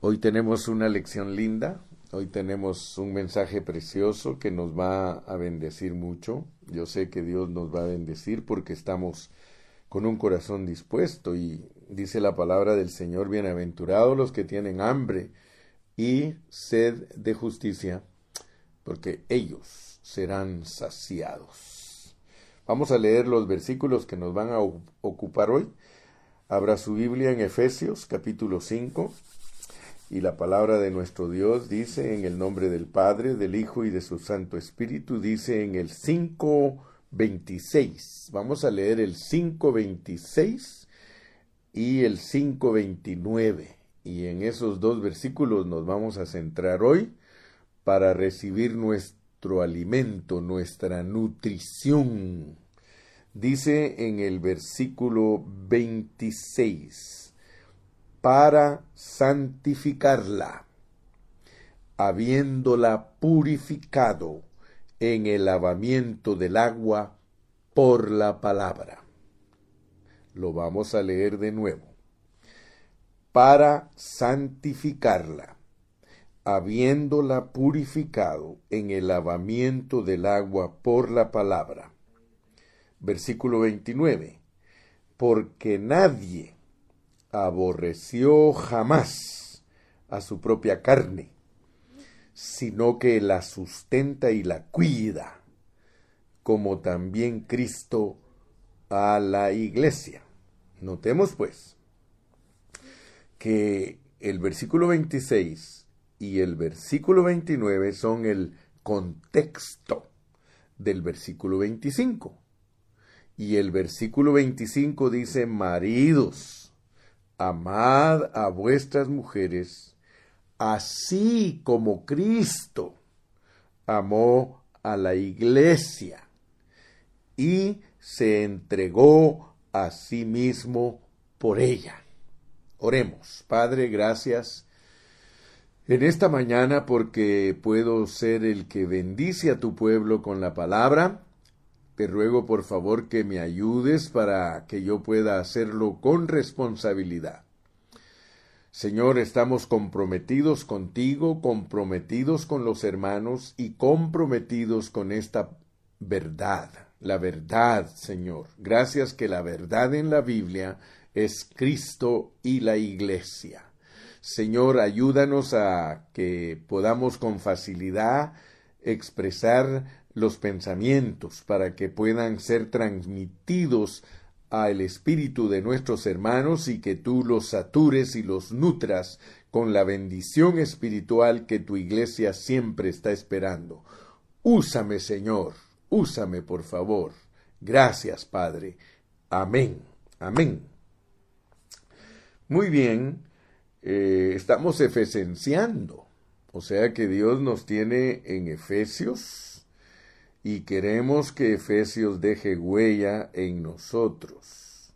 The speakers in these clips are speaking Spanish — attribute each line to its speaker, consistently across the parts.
Speaker 1: Hoy tenemos una lección linda, hoy tenemos un mensaje precioso que nos va a bendecir mucho. Yo sé que Dios nos va a bendecir porque estamos con un corazón dispuesto y dice la palabra del Señor, bienaventurados los que tienen hambre y sed de justicia, porque ellos serán saciados. Vamos a leer los versículos que nos van a ocupar hoy. Abra su Biblia en Efesios capítulo 5 y la palabra de nuestro Dios dice en el nombre del Padre, del Hijo y de su Santo Espíritu, dice en el 5.26. Vamos a leer el 5.26 y el 5.29. Y en esos dos versículos nos vamos a centrar hoy para recibir nuestro alimento, nuestra nutrición. Dice en el versículo 26 para santificarla, habiéndola purificado en el lavamiento del agua por la palabra. Lo vamos a leer de nuevo. Para santificarla, habiéndola purificado en el lavamiento del agua por la palabra. Versículo 29. Porque nadie aborreció jamás a su propia carne, sino que la sustenta y la cuida, como también Cristo a la iglesia. Notemos pues que el versículo 26 y el versículo 29 son el contexto del versículo 25. Y el versículo 25 dice, maridos, amad a vuestras mujeres, así como Cristo amó a la iglesia y se entregó a sí mismo por ella. Oremos, Padre, gracias en esta mañana porque puedo ser el que bendice a tu pueblo con la palabra te ruego por favor que me ayudes para que yo pueda hacerlo con responsabilidad. Señor, estamos comprometidos contigo, comprometidos con los hermanos y comprometidos con esta verdad, la verdad, Señor. Gracias que la verdad en la Biblia es Cristo y la Iglesia. Señor, ayúdanos a que podamos con facilidad expresar los pensamientos para que puedan ser transmitidos al espíritu de nuestros hermanos y que tú los satures y los nutras con la bendición espiritual que tu iglesia siempre está esperando. Úsame, Señor, úsame, por favor. Gracias, Padre. Amén. Amén. Muy bien, eh, estamos efesenciando, o sea que Dios nos tiene en Efesios y queremos que Efesios deje huella en nosotros.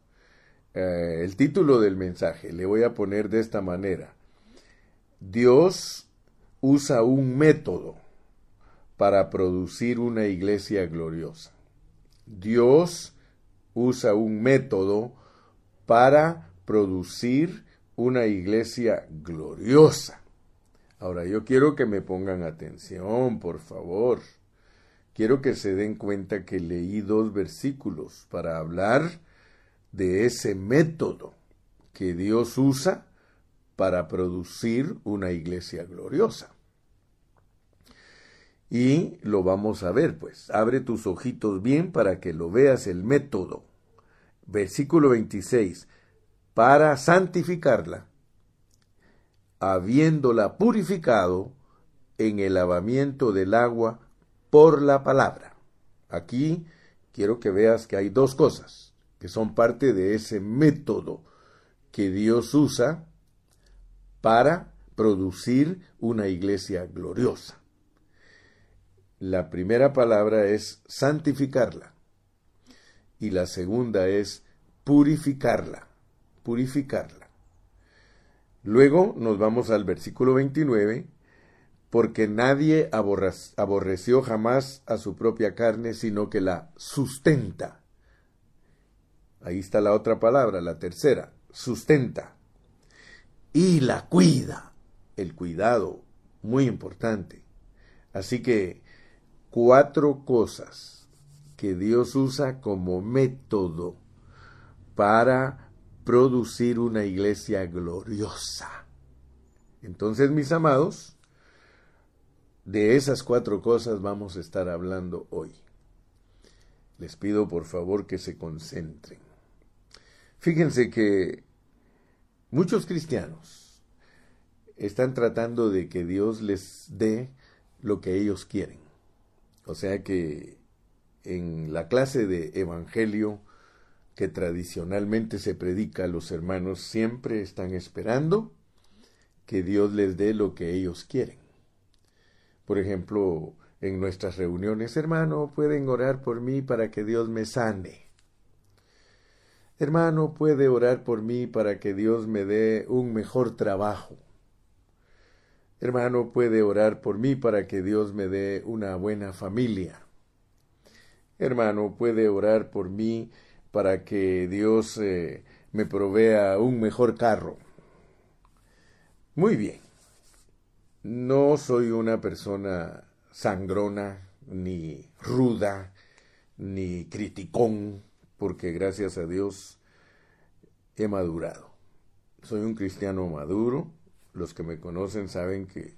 Speaker 1: Eh, el título del mensaje le voy a poner de esta manera. Dios usa un método para producir una iglesia gloriosa. Dios usa un método para producir una iglesia gloriosa. Ahora yo quiero que me pongan atención, por favor. Quiero que se den cuenta que leí dos versículos para hablar de ese método que Dios usa para producir una iglesia gloriosa. Y lo vamos a ver, pues. Abre tus ojitos bien para que lo veas el método. Versículo 26. Para santificarla, habiéndola purificado en el lavamiento del agua por la palabra. Aquí quiero que veas que hay dos cosas que son parte de ese método que Dios usa para producir una iglesia gloriosa. La primera palabra es santificarla y la segunda es purificarla, purificarla. Luego nos vamos al versículo 29 porque nadie aborreció jamás a su propia carne, sino que la sustenta. Ahí está la otra palabra, la tercera, sustenta. Y la cuida. el cuidado, muy importante. Así que cuatro cosas que Dios usa como método para producir una iglesia gloriosa. Entonces, mis amados, de esas cuatro cosas vamos a estar hablando hoy. Les pido por favor que se concentren. Fíjense que muchos cristianos están tratando de que Dios les dé lo que ellos quieren. O sea que en la clase de Evangelio que tradicionalmente se predica los hermanos siempre están esperando que Dios les dé lo que ellos quieren. Por ejemplo, en nuestras reuniones, hermano, pueden orar por mí para que Dios me sane. Hermano, puede orar por mí para que Dios me dé un mejor trabajo. Hermano, puede orar por mí para que Dios me dé una buena familia. Hermano, puede orar por mí para que Dios eh, me provea un mejor carro. Muy bien. No soy una persona sangrona, ni ruda, ni criticón, porque gracias a Dios he madurado. Soy un cristiano maduro. Los que me conocen saben que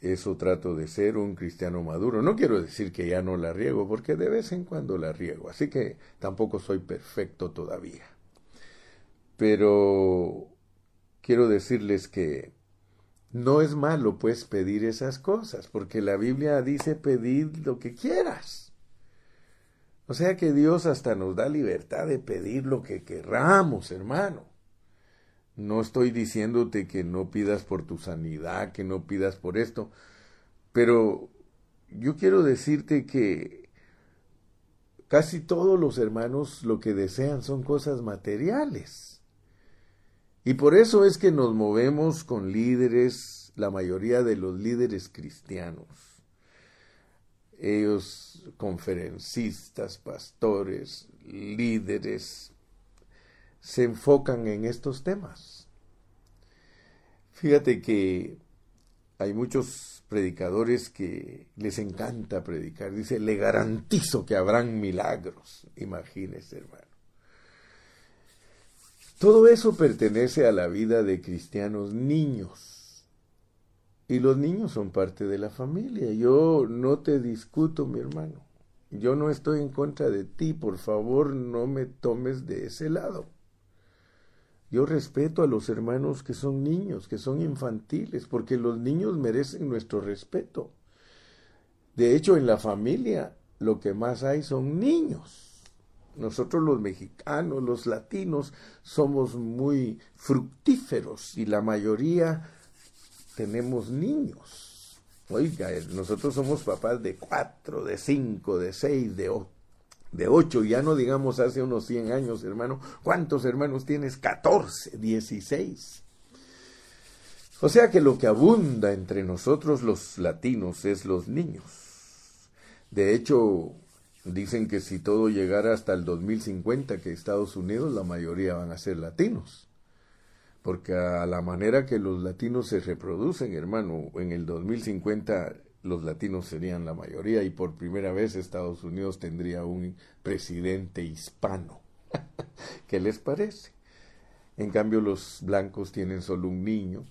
Speaker 1: eso trato de ser un cristiano maduro. No quiero decir que ya no la riego, porque de vez en cuando la riego, así que tampoco soy perfecto todavía. Pero quiero decirles que no es malo pues pedir esas cosas, porque la Biblia dice pedir lo que quieras. O sea que Dios hasta nos da libertad de pedir lo que querramos, hermano. No estoy diciéndote que no pidas por tu sanidad, que no pidas por esto, pero yo quiero decirte que casi todos los hermanos lo que desean son cosas materiales. Y por eso es que nos movemos con líderes, la mayoría de los líderes cristianos. Ellos, conferencistas, pastores, líderes, se enfocan en estos temas. Fíjate que hay muchos predicadores que les encanta predicar. Dice, le garantizo que habrán milagros. Imagínese, hermano. Todo eso pertenece a la vida de cristianos niños. Y los niños son parte de la familia. Yo no te discuto, mi hermano. Yo no estoy en contra de ti. Por favor, no me tomes de ese lado. Yo respeto a los hermanos que son niños, que son infantiles, porque los niños merecen nuestro respeto. De hecho, en la familia lo que más hay son niños. Nosotros los mexicanos, los latinos, somos muy fructíferos y la mayoría tenemos niños. Oiga, nosotros somos papás de cuatro, de cinco, de seis, de ocho de ocho, ya no digamos hace unos cien años, hermano. ¿Cuántos hermanos tienes? Catorce, dieciséis. O sea que lo que abunda entre nosotros los latinos es los niños. De hecho, dicen que si todo llegara hasta el 2050, que Estados Unidos la mayoría van a ser latinos. Porque a la manera que los latinos se reproducen, hermano, en el 2050 los latinos serían la mayoría y por primera vez Estados Unidos tendría un presidente hispano. ¿Qué les parece? En cambio los blancos tienen solo un niño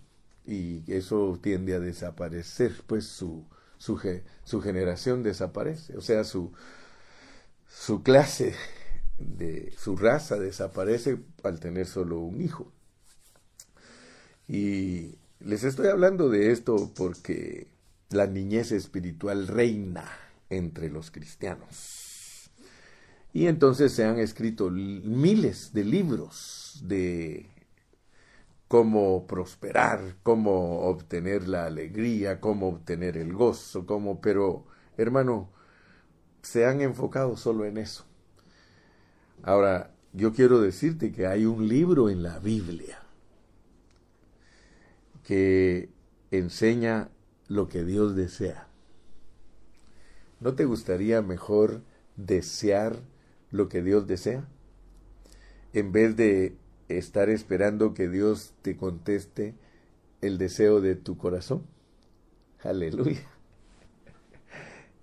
Speaker 1: y eso tiende a desaparecer, pues su, su, su generación desaparece, o sea, su, su clase de su raza desaparece al tener solo un hijo. Y les estoy hablando de esto porque la niñez espiritual reina entre los cristianos. Y entonces se han escrito miles de libros de cómo prosperar, cómo obtener la alegría, cómo obtener el gozo, cómo, pero hermano, se han enfocado solo en eso. Ahora, yo quiero decirte que hay un libro en la Biblia que enseña lo que Dios desea. ¿No te gustaría mejor desear lo que Dios desea? En vez de estar esperando que Dios te conteste el deseo de tu corazón. Aleluya.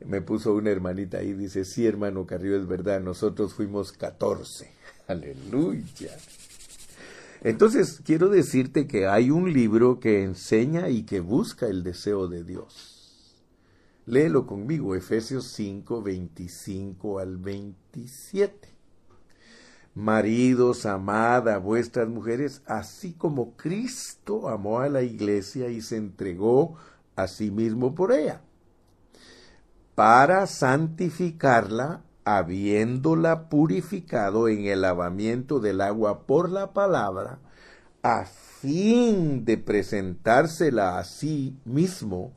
Speaker 1: Me puso una hermanita ahí, dice, sí, hermano Carrillo, es verdad, nosotros fuimos 14. Aleluya. Entonces, quiero decirte que hay un libro que enseña y que busca el deseo de Dios. Léelo conmigo, Efesios 5, 25 al 27. Maridos, amad a vuestras mujeres, así como Cristo amó a la iglesia y se entregó a sí mismo por ella, para santificarla, habiéndola purificado en el lavamiento del agua por la palabra, a fin de presentársela a sí mismo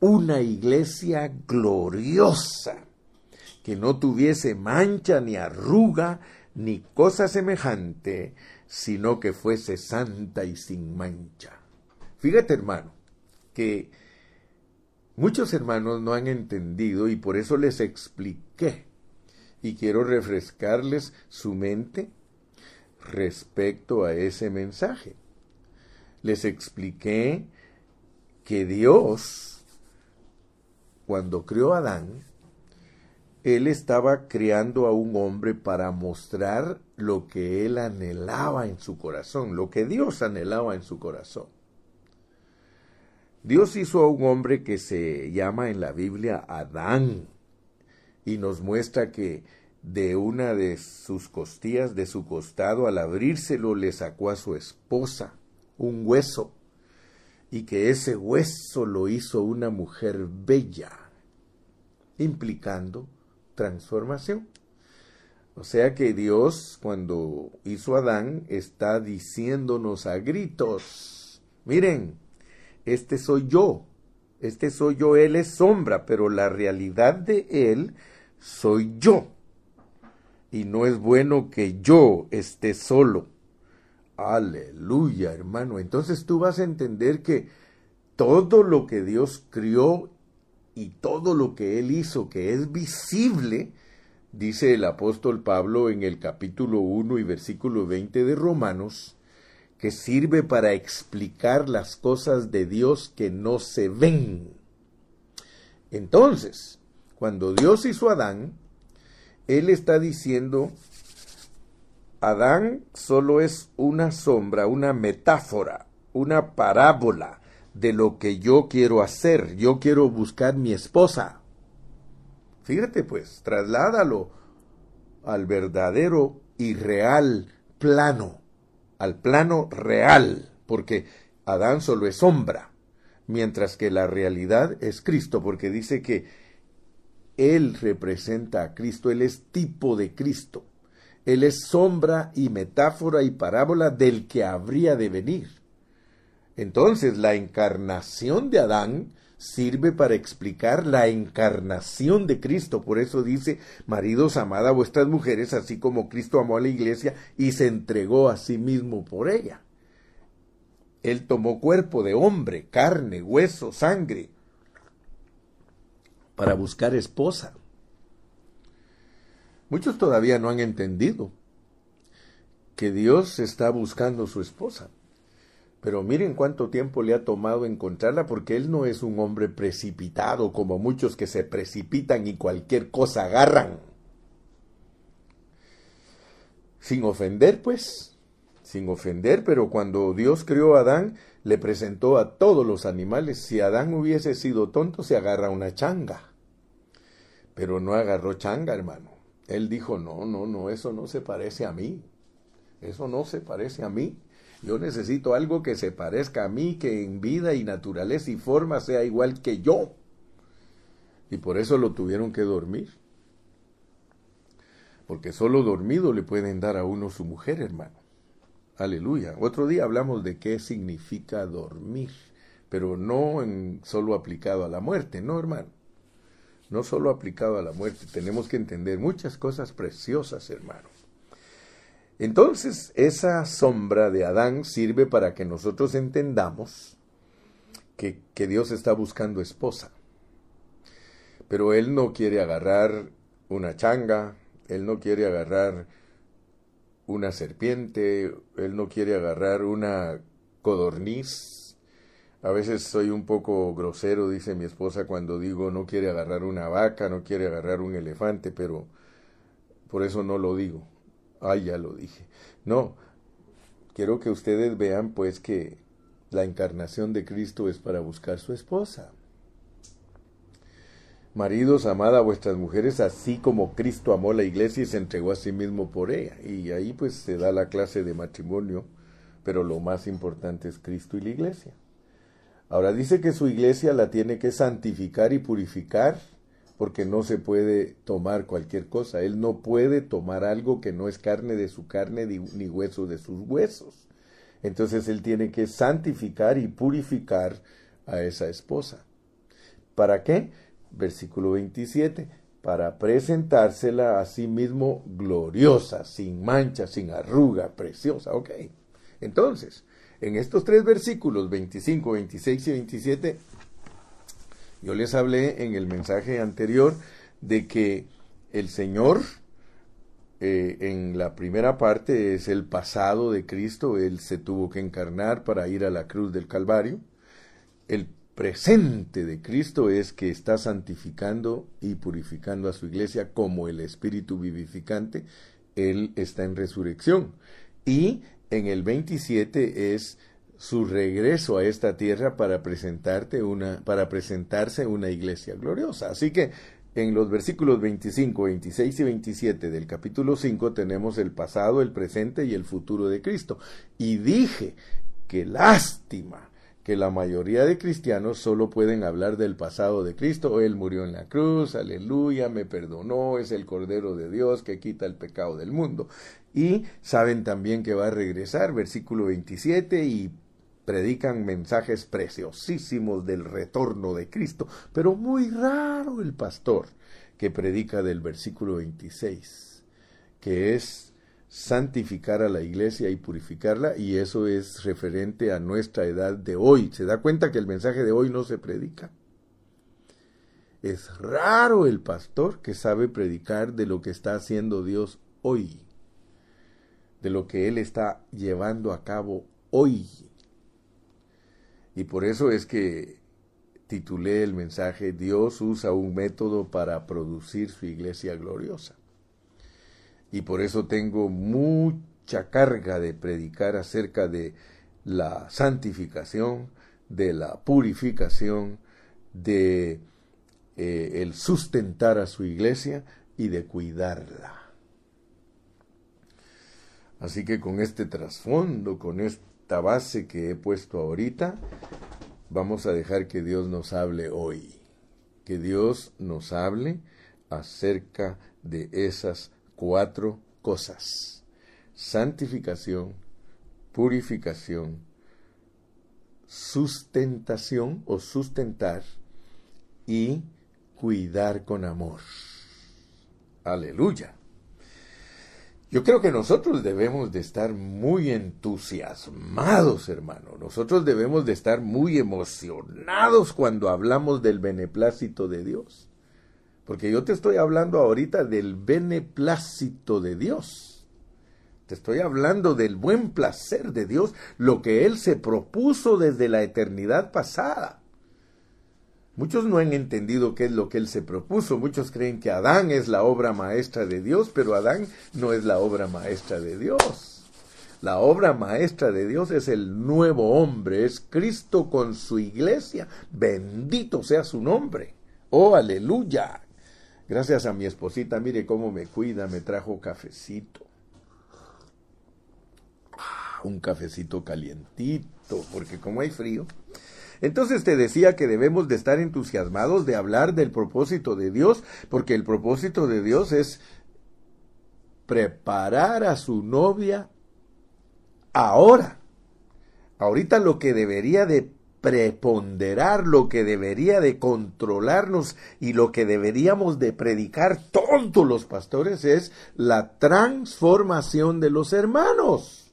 Speaker 1: una iglesia gloriosa, que no tuviese mancha ni arruga, ni cosa semejante, sino que fuese santa y sin mancha. Fíjate, hermano, que muchos hermanos no han entendido y por eso les expliqué y quiero refrescarles su mente respecto a ese mensaje. Les expliqué que Dios, cuando creó a Adán, él estaba creando a un hombre para mostrar lo que él anhelaba en su corazón, lo que Dios anhelaba en su corazón. Dios hizo a un hombre que se llama en la Biblia Adán y nos muestra que de una de sus costillas, de su costado, al abrírselo le sacó a su esposa un hueso y que ese hueso lo hizo una mujer bella, implicando transformación. O sea que Dios, cuando hizo a Adán, está diciéndonos a gritos, miren, este soy yo, este soy yo, Él es sombra, pero la realidad de Él soy yo. Y no es bueno que yo esté solo. Aleluya, hermano. Entonces tú vas a entender que todo lo que Dios crió y todo lo que Él hizo que es visible, dice el apóstol Pablo en el capítulo 1 y versículo 20 de Romanos, que sirve para explicar las cosas de Dios que no se ven. Entonces, cuando Dios hizo a Adán, Él está diciendo, Adán solo es una sombra, una metáfora, una parábola de lo que yo quiero hacer. Yo quiero buscar mi esposa. Fíjate pues, trasládalo al verdadero y real plano, al plano real, porque Adán solo es sombra, mientras que la realidad es Cristo, porque dice que Él representa a Cristo, Él es tipo de Cristo, Él es sombra y metáfora y parábola del que habría de venir. Entonces, la encarnación de Adán sirve para explicar la encarnación de Cristo. Por eso dice, maridos, amad a vuestras mujeres, así como Cristo amó a la iglesia y se entregó a sí mismo por ella. Él tomó cuerpo de hombre, carne, hueso, sangre, para buscar esposa. Muchos todavía no han entendido que Dios está buscando su esposa. Pero miren cuánto tiempo le ha tomado encontrarla porque él no es un hombre precipitado como muchos que se precipitan y cualquier cosa agarran. Sin ofender, pues, sin ofender, pero cuando Dios creó a Adán, le presentó a todos los animales. Si Adán hubiese sido tonto, se agarra una changa. Pero no agarró changa, hermano. Él dijo, no, no, no, eso no se parece a mí. Eso no se parece a mí. Yo necesito algo que se parezca a mí, que en vida y naturaleza y forma sea igual que yo. Y por eso lo tuvieron que dormir. Porque solo dormido le pueden dar a uno su mujer, hermano. Aleluya. Otro día hablamos de qué significa dormir, pero no en solo aplicado a la muerte, no, hermano. No solo aplicado a la muerte. Tenemos que entender muchas cosas preciosas, hermano. Entonces, esa sombra de Adán sirve para que nosotros entendamos que, Dios está buscando esposa. Pero Él no quiere agarrar una changa, Él no quiere agarrar una serpiente, Él no quiere agarrar una codorniz, A veces soy un poco grosero, dice mi esposa, cuando digo no quiere agarrar una vaca, no quiere agarrar un elefante, pero por eso no lo digo. Ay, ya lo dije. No, quiero que ustedes vean pues que la encarnación de Cristo es para buscar su esposa. Maridos, amad a vuestras mujeres así como Cristo amó la iglesia y se entregó a sí mismo por ella. Y ahí pues se da la clase de matrimonio, pero lo más importante es Cristo y la iglesia. Ahora dice que su iglesia la tiene que santificar y purificar porque no se puede tomar cualquier cosa. Él no puede tomar algo que no es carne de su carne ni hueso de sus huesos. Entonces él tiene que santificar y purificar a esa esposa. ¿Para qué? Versículo 27. Para presentársela a sí mismo gloriosa, sin mancha, sin arruga, preciosa. Ok. Entonces, en estos tres versículos, 25, 26 y 27, yo les hablé en el mensaje anterior de que el Señor, eh, en la primera parte, es el pasado de Cristo, Él se tuvo que encarnar para ir a la cruz del Calvario. El presente de Cristo es que está santificando y purificando a su iglesia como el Espíritu vivificante. Él está en resurrección. Y en el 27 es su regreso a esta tierra para presentarte una para presentarse una iglesia gloriosa. Así que en los versículos 25, 26 y 27 del capítulo 5 tenemos el pasado, el presente y el futuro de Cristo. Y dije que lástima que la mayoría de cristianos solo pueden hablar del pasado de Cristo. Él murió en la cruz, aleluya, me perdonó, es el Cordero de Dios que quita el pecado del mundo. Y saben también que va a regresar, versículo 27, y predican mensajes preciosísimos del retorno de Cristo, pero muy raro el pastor que predica del versículo 26, que es santificar a la iglesia y purificarla, y eso es referente a nuestra edad de hoy. ¿Se da cuenta que el mensaje de hoy no se predica? Es raro el pastor que sabe predicar de lo que está haciendo Dios hoy, de lo que Él está llevando a cabo hoy. Y por eso es que titulé el mensaje Dios usa un método para producir su iglesia gloriosa y por eso tengo mucha carga de predicar acerca de la santificación, de la purificación, de eh, el sustentar a su iglesia y de cuidarla. Así que con este trasfondo, con esta base que he puesto ahorita, vamos a dejar que Dios nos hable hoy. Que Dios nos hable acerca de esas cuatro cosas. Santificación, purificación, sustentación o sustentar y cuidar con amor. Aleluya. Yo creo que nosotros debemos de estar muy entusiasmados, hermano. Nosotros debemos de estar muy emocionados cuando hablamos del beneplácito de Dios. Porque yo te estoy hablando ahorita del beneplácito de Dios. Te estoy hablando del buen placer de Dios, lo que Él se propuso desde la eternidad pasada. Muchos no han entendido qué es lo que Él se propuso. Muchos creen que Adán es la obra maestra de Dios, pero Adán no es la obra maestra de Dios. La obra maestra de Dios es el nuevo hombre, es Cristo con su iglesia. Bendito sea su nombre. Oh, aleluya. Gracias a mi esposita, mire cómo me cuida, me trajo cafecito. Ah, un cafecito calientito, porque como hay frío. Entonces te decía que debemos de estar entusiasmados de hablar del propósito de Dios, porque el propósito de Dios es preparar a su novia ahora. Ahorita lo que debería de preponderar, lo que debería de controlarnos y lo que deberíamos de predicar todos los pastores es la transformación de los hermanos,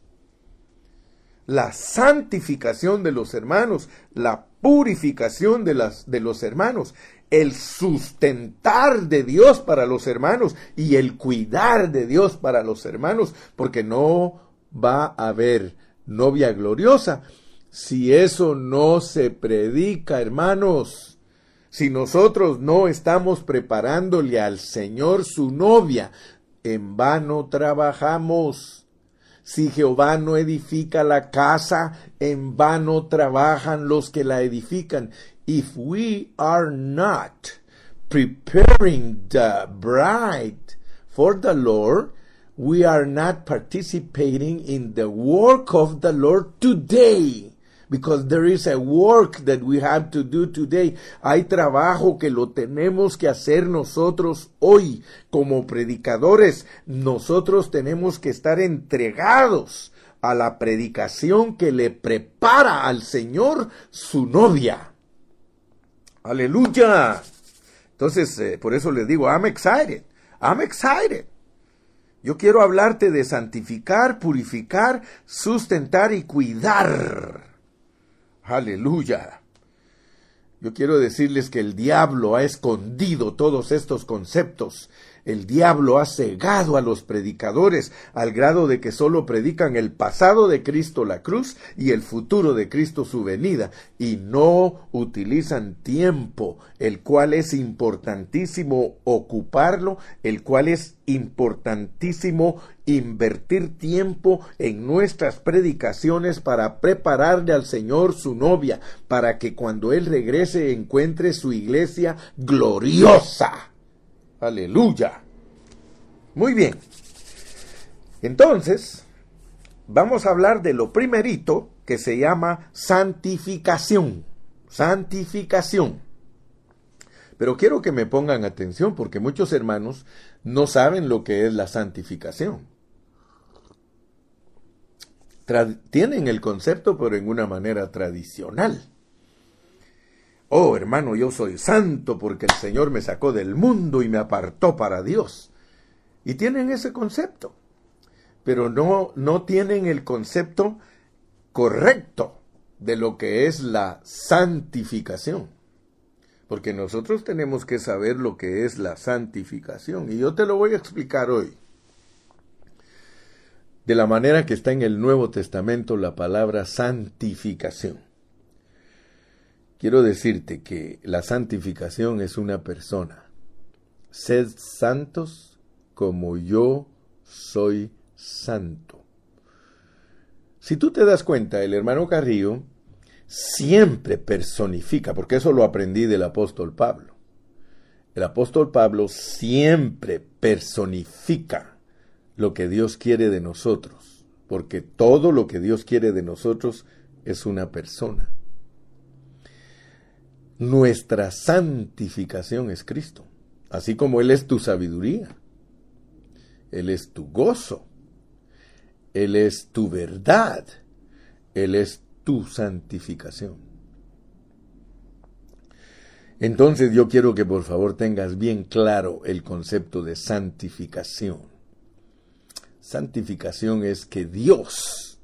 Speaker 1: la santificación de los hermanos, la purificación de, las, de los hermanos, el sustentar de Dios para los hermanos y el cuidar de Dios para los hermanos, porque no va a haber novia gloriosa Si eso no se predica, hermanos, si nosotros no estamos preparándole al Señor su novia, en vano trabajamos. Si Jehová no edifica la casa, en vano trabajan los que la edifican. If we are not preparing the bride for the Lord, we are not participating in the work of the Lord today. Because there is a work that we have to do today. Hay trabajo que lo tenemos que hacer nosotros hoy. Como predicadores, nosotros tenemos que estar entregados a la predicación que le prepara al Señor su novia. Aleluya. Entonces, eh, por eso les digo, I'm excited. I'm excited. Yo quiero hablarte de santificar, purificar, sustentar y cuidar. Aleluya. Yo quiero decirles que el diablo ha escondido todos estos conceptos el diablo ha cegado a los predicadores al grado de que solo predican el pasado de Cristo la cruz y el futuro de Cristo su venida y no utilizan tiempo, el cual es importantísimo ocuparlo, el cual es importantísimo invertir tiempo en nuestras predicaciones para prepararle al Señor su novia, para que cuando Él regrese encuentre su iglesia gloriosa. Aleluya. Muy bien. Entonces, vamos a hablar de lo primerito que se llama santificación. Santificación. Pero quiero que me pongan atención porque muchos hermanos no saben lo que es la santificación. tienen el concepto, pero en una manera tradicional. Oh, hermano, yo soy santo porque el Señor me sacó del mundo y me apartó para Dios. Y tienen ese concepto, pero no, no tienen el concepto correcto de lo que es la santificación. Porque nosotros tenemos que saber lo que es la santificación. Y yo te lo voy a explicar hoy. De la manera que está en el Nuevo Testamento la palabra santificación. Quiero decirte que la santificación es una persona. Sed santos como yo soy santo. Si tú te das cuenta, el hermano Carrillo siempre personifica, porque eso lo aprendí del apóstol Pablo. El apóstol Pablo siempre personifica lo que Dios quiere de nosotros, porque todo lo que Dios quiere de nosotros es una persona. Nuestra santificación es Cristo, así como Él es tu sabiduría, Él es tu gozo, Él es tu verdad, Él es tu santificación. Entonces yo quiero que por favor tengas bien claro el concepto de santificación. Santificación es que Dios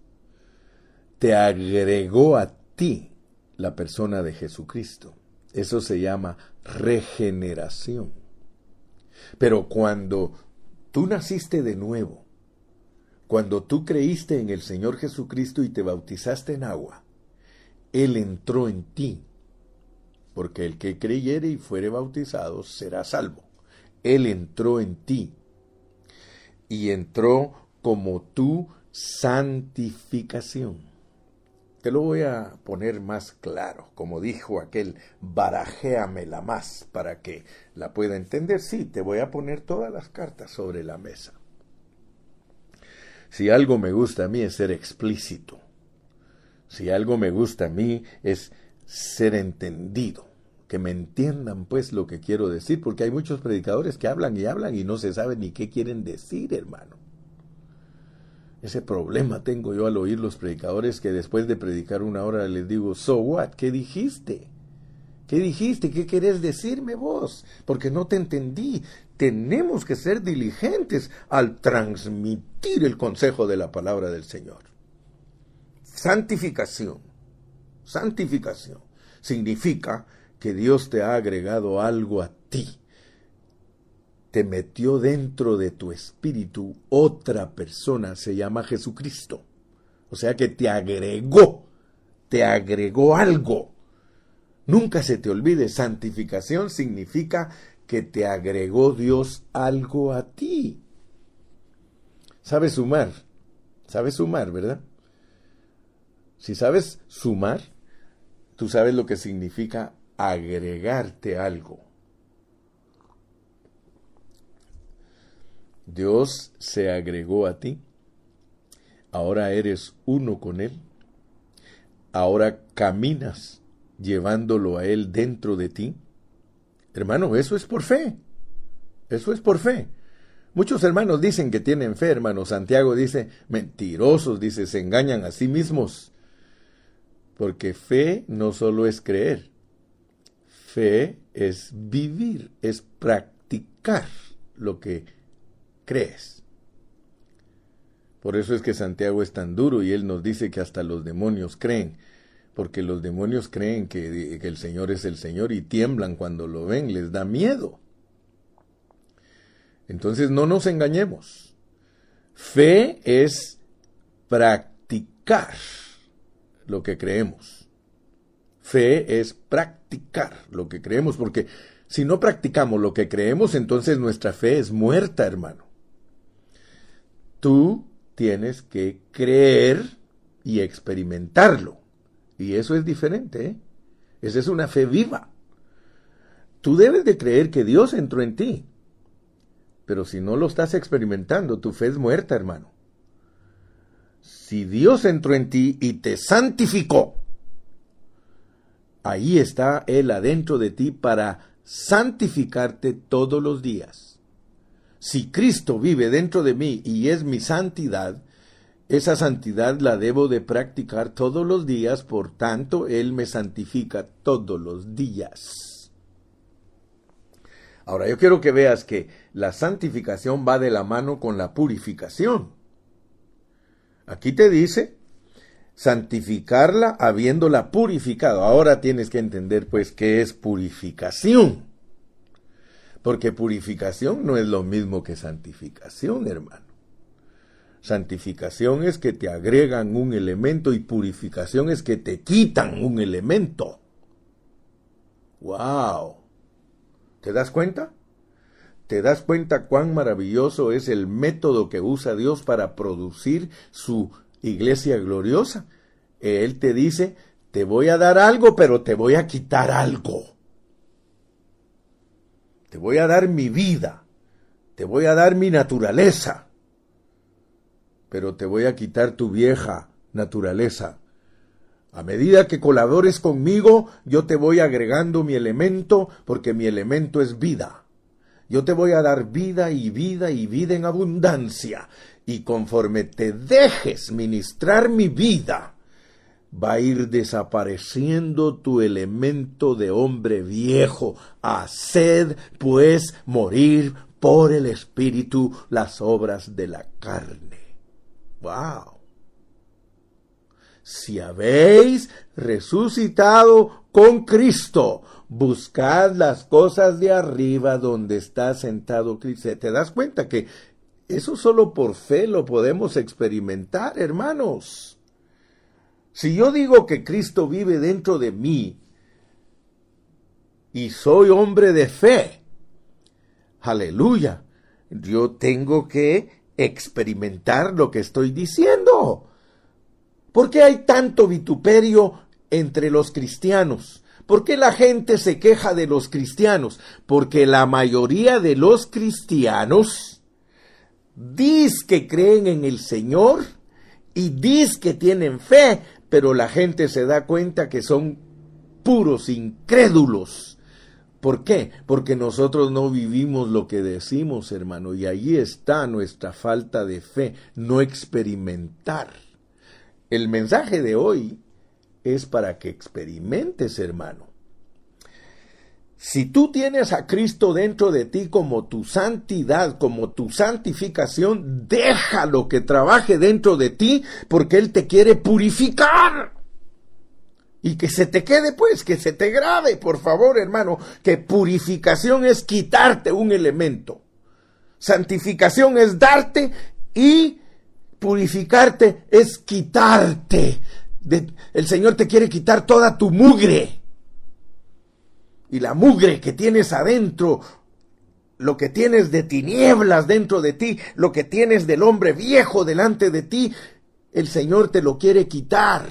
Speaker 1: te agregó a ti la persona de Jesucristo. Eso se llama regeneración. Pero cuando tú naciste de nuevo, cuando tú creíste en el Señor Jesucristo y te bautizaste en agua, Él entró en ti, porque el que creyere y fuere bautizado será salvo. Él entró en ti y entró como tu santificación. Te lo voy a poner más claro, como dijo aquel, barajéamela más para que la pueda entender. Sí, te voy a poner todas las cartas sobre la mesa. Si algo me gusta a mí es ser explícito. Si algo me gusta a mí es ser entendido. Que me entiendan pues lo que quiero decir, porque hay muchos predicadores que hablan y hablan y no se sabe ni qué quieren decir, hermano. Ese problema tengo yo al oír los predicadores que después de predicar una hora les digo, so what, ¿qué dijiste? ¿Qué dijiste? ¿Qué querés decirme vos? Porque no te entendí. Tenemos que ser diligentes al transmitir el consejo de la palabra del Señor. Santificación. Santificación significa que Dios te ha agregado algo a ti te metió dentro de tu espíritu otra persona, se llama Jesucristo. O sea que te agregó te agregó algo. Nunca se te olvide, santificación significa que te agregó Dios algo a ti. Sabes sumar, sabes sumar, ¿verdad? Si sabes sumar, tú sabes lo que significa agregarte algo. Dios se agregó a ti. Ahora eres uno con Él. Ahora caminas llevándolo a Él dentro de ti. Hermano, eso es por fe. Eso es por fe. Muchos hermanos dicen que tienen fe, hermano. Santiago dice, mentirosos, dice, se engañan a sí mismos. Porque fe no solo es creer. Fe es vivir, es practicar lo que crees. Por eso es que Santiago es tan duro y él nos dice que hasta los demonios creen, porque los demonios creen que, que el Señor es el Señor y tiemblan cuando lo ven, les da miedo. Entonces no nos engañemos. Fe es practicar lo que creemos. Fe es practicar lo que creemos, porque si no practicamos lo que creemos, entonces nuestra fe es muerta, hermano. Tú tienes que creer y experimentarlo. Y eso es diferente. ¿eh? Esa es una fe viva. Tú debes de creer que Dios entró en ti. Pero si no lo estás experimentando, tu fe es muerta, hermano. Si Dios entró en ti y te santificó, ahí está Él adentro de ti para santificarte todos los días. Si Cristo vive dentro de mí y es mi santidad, esa santidad la debo de practicar todos los días, por tanto, Él me santifica todos los días. Ahora, yo quiero que veas que la santificación va de la mano con la purificación. Aquí te dice santificarla habiéndola purificado. Ahora tienes que entender pues qué es purificación. Porque purificación no es lo mismo que santificación, hermano. Santificación es que te agregan un elemento y purificación es que te quitan un elemento. ¡Wow! ¿Te das cuenta? ¿Te das cuenta cuán maravilloso es el método que usa Dios para producir su iglesia gloriosa? Él te dice, te voy a dar algo, pero te voy a quitar algo. Te voy a dar mi vida, te voy a dar mi naturaleza, pero te voy a quitar tu vieja naturaleza. A medida que colabores conmigo, yo te voy agregando mi elemento, porque mi elemento es vida. Yo te voy a dar vida y vida y vida en abundancia. Y conforme te dejes ministrar mi vida, va a ir desapareciendo tu elemento de hombre viejo. Haced, pues, morir por el Espíritu las obras de la carne. ¡Wow! Si habéis resucitado con Cristo, buscad las cosas de arriba donde está sentado Cristo. ¿Te das cuenta que eso solo por fe lo podemos experimentar, hermanos? Si yo digo que Cristo vive dentro de mí y soy hombre de fe, aleluya, yo tengo que experimentar lo que estoy diciendo. ¿Por qué hay tanto vituperio entre los cristianos? ¿Por qué la gente se queja de los cristianos? Porque la mayoría de los cristianos dice que creen en el Señor y dice que tienen fe, pero la gente se da cuenta que son puros incrédulos. ¿Por qué? Porque nosotros no vivimos lo que decimos, hermano, y ahí está nuestra falta de fe, no experimentar. El mensaje de hoy es para que experimentes, hermano. Si tú tienes a Cristo dentro de ti como tu santidad, como tu santificación, déjalo que trabaje dentro de ti porque Él te quiere purificar. Y que se te quede pues, que se te grabe, por favor, hermano, que purificación es quitarte un elemento. Santificación es darte y purificarte es quitarte el Señor te quiere quitar toda tu mugre. Y la mugre que tienes adentro, lo que tienes de tinieblas dentro de ti, lo que tienes del hombre viejo delante de ti, el Señor te lo quiere quitar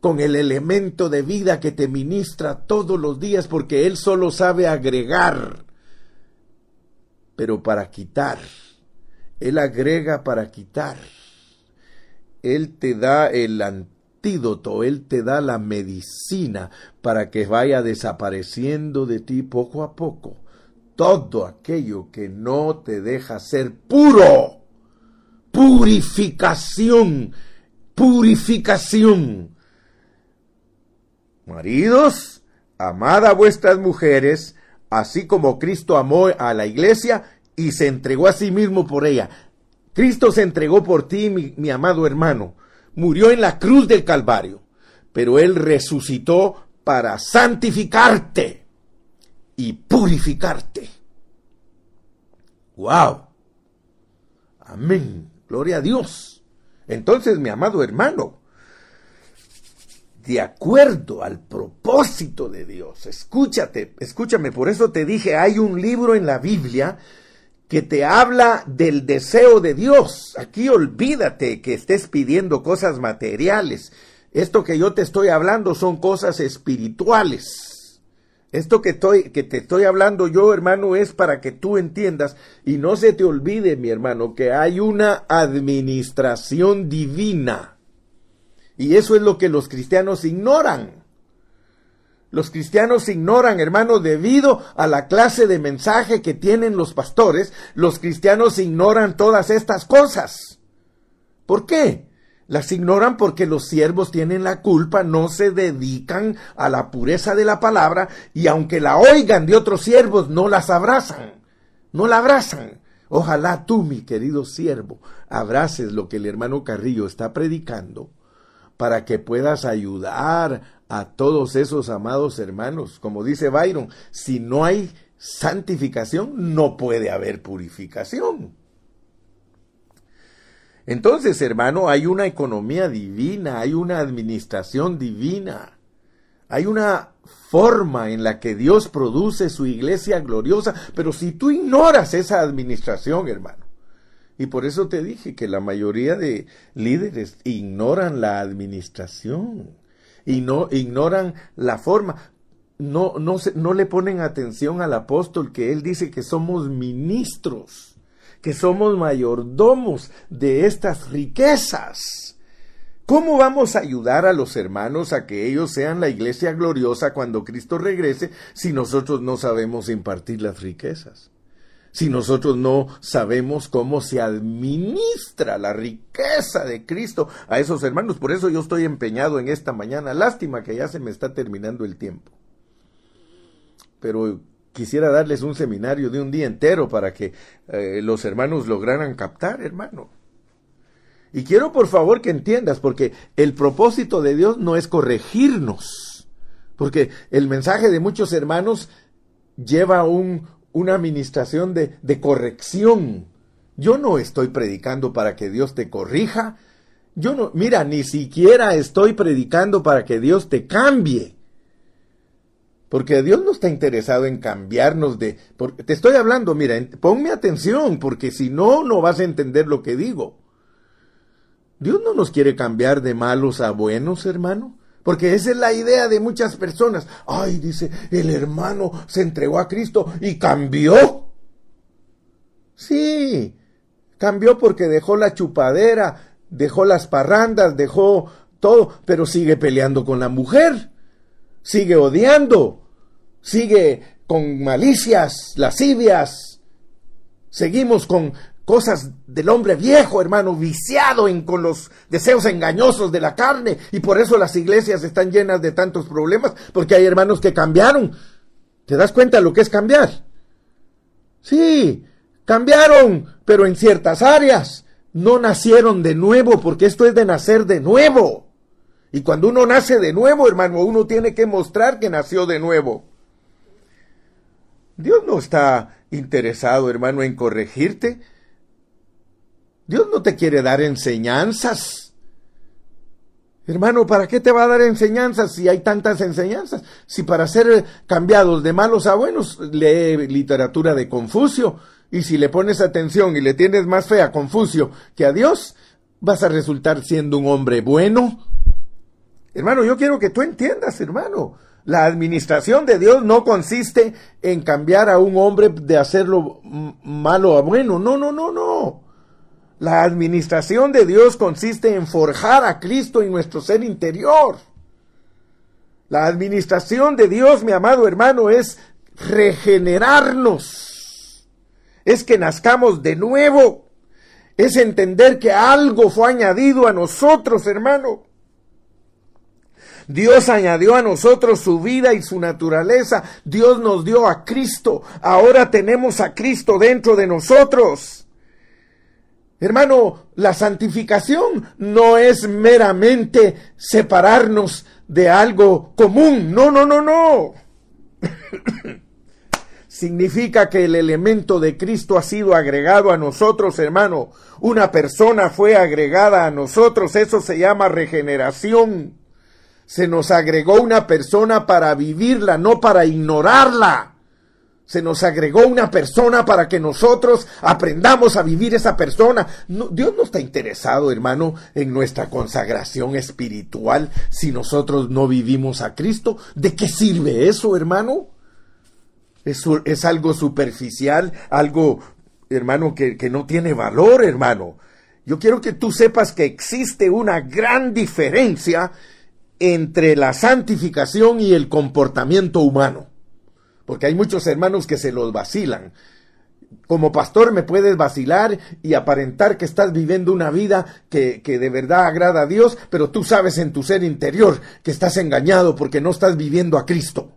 Speaker 1: con el elemento de vida que te ministra todos los días, porque Él solo sabe agregar, pero para quitar. Él agrega para quitar. Él te da el antídoto, Él te da la medicina para que vaya desapareciendo de ti poco a poco todo aquello que no te deja ser puro. Purificación, purificación. Maridos, amad a vuestras mujeres, así como Cristo amó a la iglesia y se entregó a sí mismo por ella. Cristo se entregó por ti, mi, mi amado hermano. Murió en la cruz del Calvario, pero Él resucitó para santificarte y purificarte. ¡Wow! Amén. Gloria a Dios. Entonces, mi amado hermano, de acuerdo al propósito de Dios, escúchate, escúchame, por eso te dije, hay un libro en la Biblia que te habla del deseo de Dios. Aquí olvídate que estés pidiendo cosas materiales. Esto que yo te estoy hablando son cosas espirituales. Esto que, estoy, que te estoy hablando yo, hermano, es para que tú entiendas y no se te olvide, mi hermano, que hay una administración divina. Y eso es lo que los cristianos ignoran. Los cristianos ignoran, hermano, debido a la clase de mensaje que tienen los pastores, los cristianos ignoran todas estas cosas. ¿Por qué? Las ignoran porque los siervos tienen la culpa, no se dedican a la pureza de la palabra y aunque la oigan de otros siervos, no las abrazan, no la abrazan. Ojalá tú, mi querido siervo, abraces lo que el hermano Carrillo está predicando para que puedas ayudar a todos esos amados hermanos. Como dice Byron, si no hay santificación, no puede haber purificación. Entonces, hermano, hay una economía divina, hay una administración divina, hay una forma en la que Dios produce su iglesia gloriosa, pero si tú ignoras esa administración, hermano, y por eso te dije que la mayoría de líderes ignoran la administración y no ignoran la forma. No, no, no le ponen atención al apóstol que él dice que somos ministros que somos mayordomos de estas riquezas. ¿Cómo vamos a ayudar a los hermanos a que ellos sean la iglesia gloriosa cuando Cristo regrese si nosotros no sabemos impartir las riquezas? Si nosotros no sabemos cómo se administra la riqueza de Cristo a esos hermanos. Por eso yo estoy empeñado en esta mañana. Lástima que ya se me está terminando el tiempo. Pero quisiera darles un seminario de un día entero para que eh, los hermanos lograran captar, hermano. Y quiero por favor que entiendas, porque el propósito de Dios no es corregirnos, porque el mensaje de muchos hermanos lleva un, una administración de, de corrección. Yo no estoy predicando para que Dios te corrija. Yo no, mira, ni siquiera estoy predicando para que Dios te cambie. Porque Dios no está interesado en cambiarnos de... te estoy hablando, mira, ponme atención, porque si no, no vas a entender lo que digo. Dios no nos quiere cambiar de malos a buenos, hermano. Porque esa es la idea de muchas personas. Ay, dice, el hermano se entregó a Cristo y cambió. Sí, cambió porque dejó la chupadera, dejó las parrandas, dejó todo, pero sigue peleando con la mujer, sigue odiando, sigue con malicias, lascivias. Seguimos con cosas del hombre viejo, hermano, viciado en, con los deseos engañosos de la carne. Y por eso las iglesias están llenas de tantos problemas, porque hay hermanos que cambiaron. ¿Te das cuenta lo que es cambiar? Sí, cambiaron, pero en ciertas áreas. No nacieron de nuevo, porque esto es de nacer de nuevo. Y cuando uno nace de nuevo, hermano, uno tiene que mostrar que nació de nuevo. Dios no está interesado, hermano, en corregirte. Dios no te quiere dar enseñanzas. Hermano, ¿para qué te va a dar enseñanzas si hay tantas enseñanzas? Si para ser cambiados de malos a buenos, lee literatura de Confucio. Y si le pones atención y le tienes más fe a Confucio que a Dios, vas a resultar siendo un hombre bueno. Hermano, yo quiero que tú entiendas, hermano. La administración de Dios no consiste en cambiar a un hombre de hacerlo malo a bueno. No, no, no, no. La administración de Dios consiste en forjar a Cristo en nuestro ser interior. La administración de Dios, mi amado hermano, es regenerarnos. Es que nazcamos de nuevo. Es entender que algo fue añadido a nosotros, hermano. Dios añadió a nosotros su vida y su naturaleza. Dios nos dio a Cristo. Ahora tenemos a Cristo dentro de nosotros. Hermano, la santificación no es meramente separarnos de algo común. No, no, no, no. Significa que el elemento de Cristo ha sido agregado a nosotros, hermano. Una persona fue agregada a nosotros. Eso se llama regeneración. Se nos agregó una persona para vivirla, no para ignorarla. Se nos agregó una persona para que nosotros aprendamos a vivir esa persona. Dios no está interesado, hermano, en nuestra consagración espiritual si nosotros no vivimos a Cristo. ¿De qué sirve eso, hermano? Es, algo superficial, algo, hermano, que no tiene valor, hermano. Yo quiero que tú sepas que existe una gran diferencia entre la santificación y el comportamiento humano porque hay muchos hermanos que se los vacilan. Como pastor me puedes vacilar y aparentar que estás viviendo una vida que, que, de verdad agrada a Dios, pero tú sabes en tu ser interior que estás engañado porque no estás viviendo a Cristo.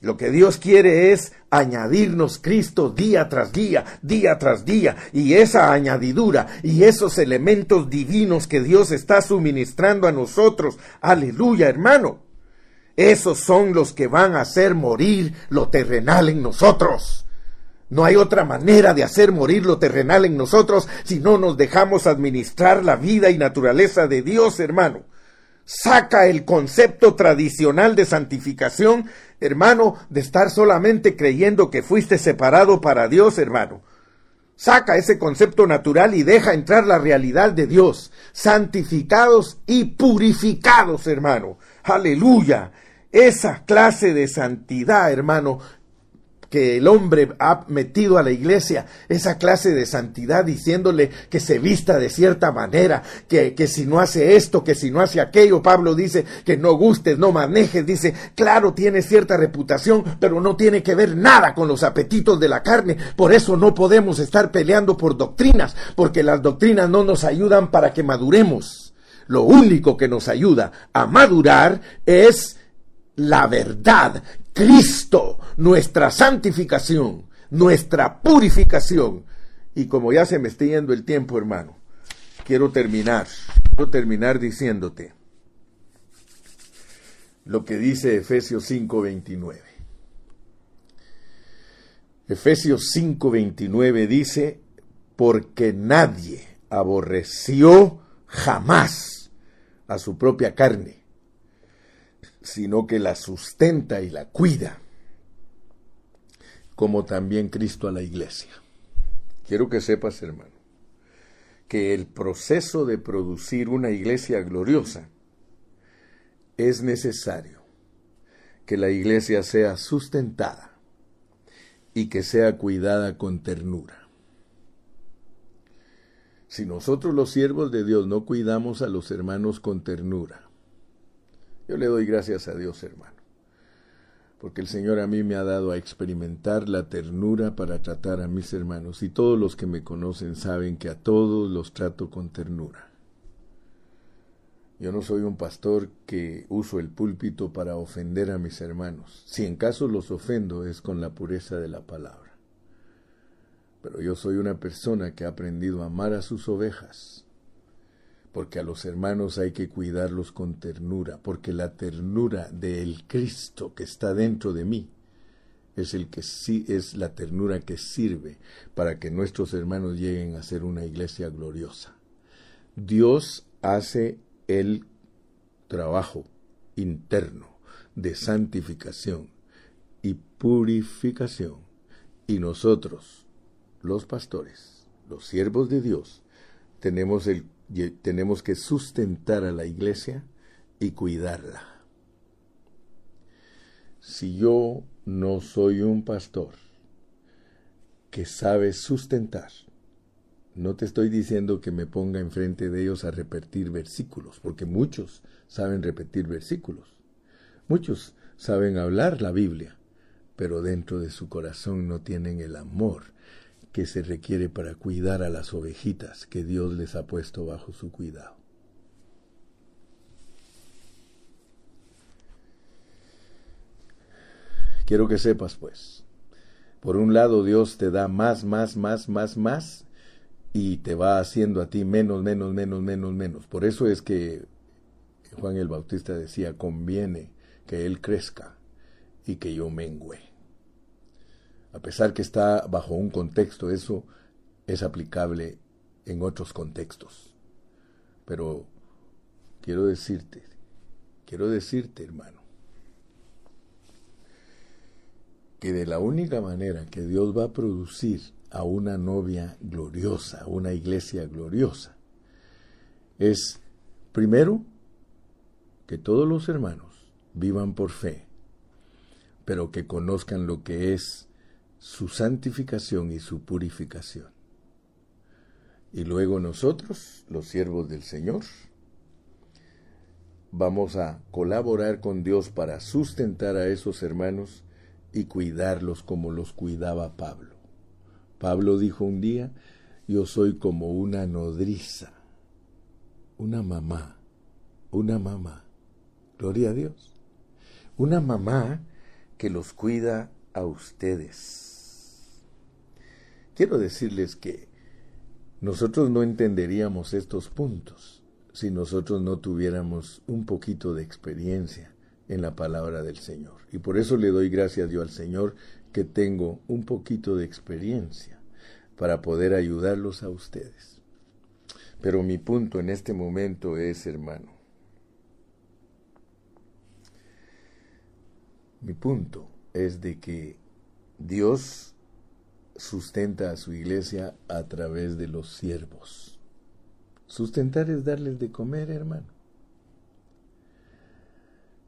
Speaker 1: Lo que Dios quiere es añadirnos Cristo día tras día, día tras día, y esa añadidura y esos elementos divinos que Dios está suministrando a nosotros, aleluya hermano, esos son los que van a hacer morir lo terrenal en nosotros. No hay otra manera de hacer morir lo terrenal en nosotros si no nos dejamos administrar la vida y naturaleza de Dios, hermano. Saca el concepto tradicional de santificación, hermano, de estar solamente creyendo que fuiste separado para Dios, hermano. Saca ese concepto natural y deja entrar la realidad de Dios, santificados y purificados, hermano. Aleluya. Esa clase de santidad, hermano, que el hombre ha metido a la iglesia, esa clase de santidad diciéndole que se vista de cierta manera, que, que, si no hace esto, que si no hace aquello, Pablo dice que no gustes, no manejes, dice, claro, tiene cierta reputación, pero no tiene que ver nada con los apetitos de la carne, por eso no podemos estar peleando por doctrinas, porque las doctrinas no nos ayudan para que maduremos. Lo único que nos ayuda a madurar es la verdad, Cristo, nuestra santificación, nuestra purificación. Y como ya se me está yendo el tiempo, hermano, quiero terminar, quiero terminar diciéndote lo que dice Efesios 5:29. Efesios 5:29 dice, porque nadie aborreció jamás a su propia carne sino que la sustenta y la cuida, como también Cristo a la iglesia. Quiero que sepas, hermano, que el proceso de producir una iglesia gloriosa es necesario que la iglesia sea sustentada y que sea cuidada con ternura. Si nosotros los siervos de Dios no cuidamos a los hermanos con ternura, yo le doy gracias a Dios, hermano, porque el Señor a mí me ha dado a experimentar la ternura para tratar a mis hermanos, y todos los que me conocen saben que a todos los trato con ternura. Yo no soy un pastor que uso el púlpito para ofender a mis hermanos. Si en caso los ofendo es con la pureza de la palabra. Pero yo soy una persona que ha aprendido a amar a sus ovejas porque a los hermanos hay que cuidarlos con ternura, porque la ternura del Cristo que está dentro de mí es el que sí es la ternura que sirve para que nuestros hermanos lleguen a ser una iglesia gloriosa. Dios hace el trabajo interno de santificación y purificación. Y nosotros, los pastores, los siervos de Dios, tenemos, el, tenemos que sustentar a la iglesia y cuidarla. Si yo no soy un pastor que sabe sustentar, no te estoy diciendo que me ponga enfrente de ellos a repetir versículos, porque muchos saben repetir versículos. Muchos saben hablar la Biblia, pero dentro de su corazón no tienen el amor que se requiere para cuidar a las ovejitas que Dios les ha puesto bajo su cuidado. Quiero que sepas, pues, por un lado Dios te da más, más, más, más, más, y te va haciendo a ti menos, menos, menos, menos, menos. Por eso es que Juan el Bautista decía, conviene que Él crezca y que yo mengüe. A pesar que está bajo un contexto, eso es aplicable en otros contextos. Pero quiero decirte, quiero decirte, hermano, que de la única manera que Dios va a producir a una novia gloriosa, una iglesia gloriosa, es primero que todos los hermanos vivan por fe, pero que conozcan lo que es su santificación y su purificación. Y luego nosotros, los siervos del Señor, vamos a colaborar con Dios para sustentar a esos hermanos y cuidarlos como los cuidaba Pablo. Pablo dijo un día, yo soy como una nodriza, una mamá, una mamá. Gloria a Dios. Una mamá que los cuida a ustedes. Quiero decirles que nosotros no entenderíamos estos puntos si nosotros no tuviéramos un poquito de experiencia en la palabra del Señor. Y por eso le doy gracias yo al Señor que tengo un poquito de experiencia para poder ayudarlos a ustedes. Pero mi punto en este momento es, hermano, mi punto es de que Dios sustenta a su iglesia a través de los siervos. Sustentar es darles de comer, hermano.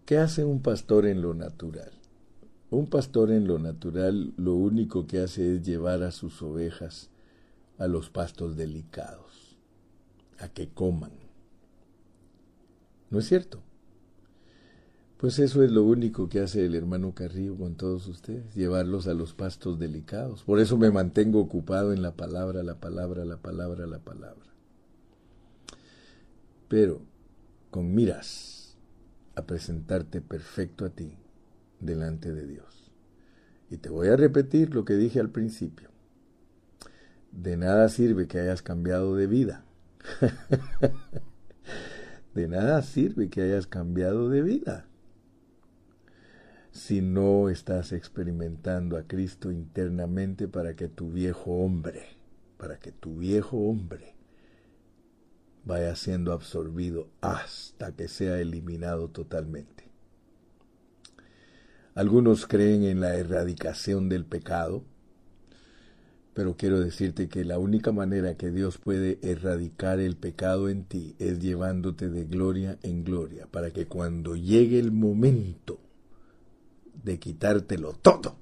Speaker 1: ¿Qué hace un pastor en lo natural? Un pastor en lo natural lo único que hace es llevar a sus ovejas a los pastos delicados, a que coman. ¿No es cierto? Pues eso es lo único que hace el hermano Carrillo con todos ustedes, llevarlos a los pastos delicados. Por eso me mantengo ocupado en la palabra, la palabra, la palabra, la palabra. Pero con miras a presentarte perfecto a ti delante de Dios. Y te voy a repetir lo que dije al principio. De nada sirve que hayas cambiado de vida. de nada sirve que hayas cambiado de vida si no estás experimentando a Cristo internamente para que tu viejo hombre, para que tu viejo hombre vaya siendo absorbido hasta que sea eliminado totalmente. Algunos creen en la erradicación del pecado, pero quiero decirte que la única manera que Dios puede erradicar el pecado en ti es llevándote de gloria en gloria, para que cuando llegue el momento de quitártelo todo,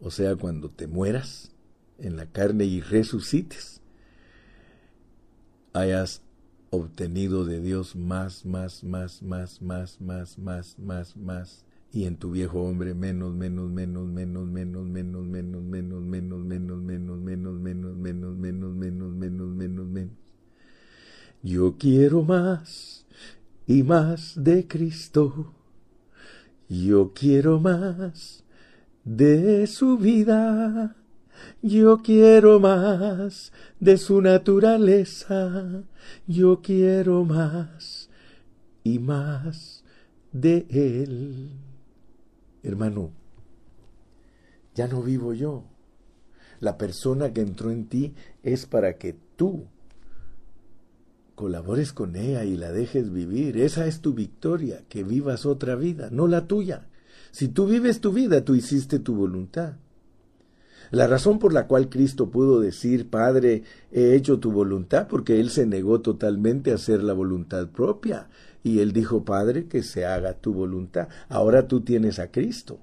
Speaker 1: o sea, cuando te mueras en la carne y resucites, hayas obtenido de Dios más, más, más, más, más, más, más, más, más, y en tu viejo hombre menos, menos, menos, menos, menos, menos, menos, menos, menos, menos, menos, menos, menos, menos, menos, menos, menos, menos, menos. Yo quiero más y más de Cristo. Yo quiero más de su vida. Yo quiero más de su naturaleza. Yo quiero más y más de Él. Hermano, ya no vivo yo. La persona que entró en ti es para que tú colabores con ella y la dejes vivir. Esa es tu victoria, que vivas otra vida, no la tuya. Si tú vives tu vida, tú hiciste tu voluntad. La razón por la cual Cristo pudo decir, Padre, he hecho tu voluntad, porque Él se negó totalmente a hacer la voluntad propia. Y Él dijo, Padre, que se haga tu voluntad. Ahora tú tienes a Cristo.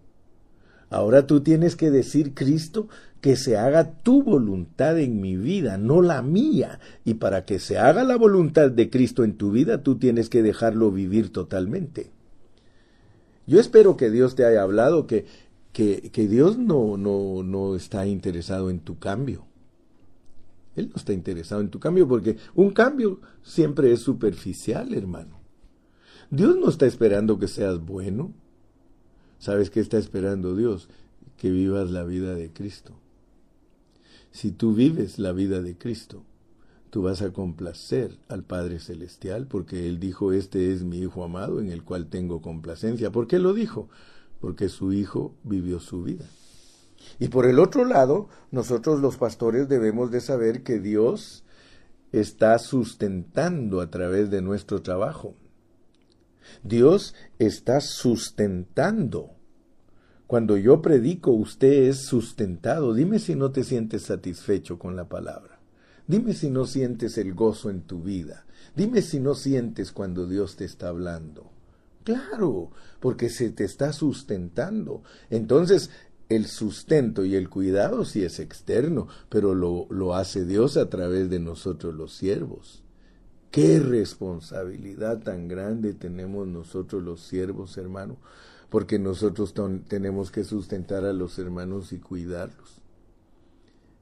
Speaker 1: Ahora tú tienes que decir, Cristo, que se haga tu voluntad en mi vida, no la mía. Y para que se haga la voluntad de Cristo en tu vida, tú tienes que dejarlo vivir totalmente. Yo espero que Dios te haya hablado, que, que, que Dios no, no, no está interesado en tu cambio. Él no está interesado en tu cambio porque un cambio siempre es superficial, hermano. Dios no está esperando que seas bueno. ¿Sabes qué está esperando Dios? Que vivas la vida de Cristo. Si tú vives la vida de Cristo, tú vas a complacer al Padre Celestial, porque Él dijo, este es mi Hijo amado en el cual tengo complacencia. ¿Por qué lo dijo? Porque su Hijo vivió su vida. Y por el otro lado, nosotros los pastores debemos de saber que Dios está sustentando a través de nuestro trabajo. Dios está sustentando. Cuando yo predico, usted es sustentado. Dime si no te sientes satisfecho con la palabra. Dime si no sientes el gozo en tu vida. Dime si no sientes cuando Dios te está hablando. Claro, porque se te está sustentando. Entonces, el sustento y el cuidado sí es externo, pero lo, lo hace Dios a través de nosotros los siervos. Qué responsabilidad tan grande tenemos nosotros los siervos, hermano, porque nosotros tenemos que sustentar a los hermanos y cuidarlos.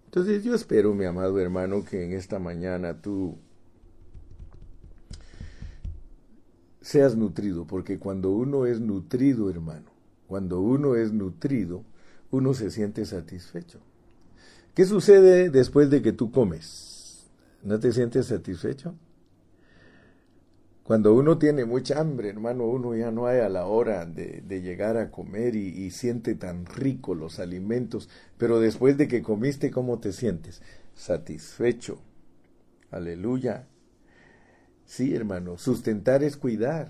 Speaker 1: Entonces yo espero, mi amado hermano, que en esta mañana tú seas nutrido, porque cuando uno es nutrido, hermano, cuando uno es nutrido, uno se siente satisfecho. ¿Qué sucede después de que tú comes? ¿No te sientes satisfecho? Cuando uno tiene mucha hambre, hermano, uno ya no hay a la hora de, llegar a comer y, siente tan rico los alimentos, pero después de que comiste, ¿cómo te sientes? Satisfecho. Aleluya. Sí, hermano, sustentar es cuidar,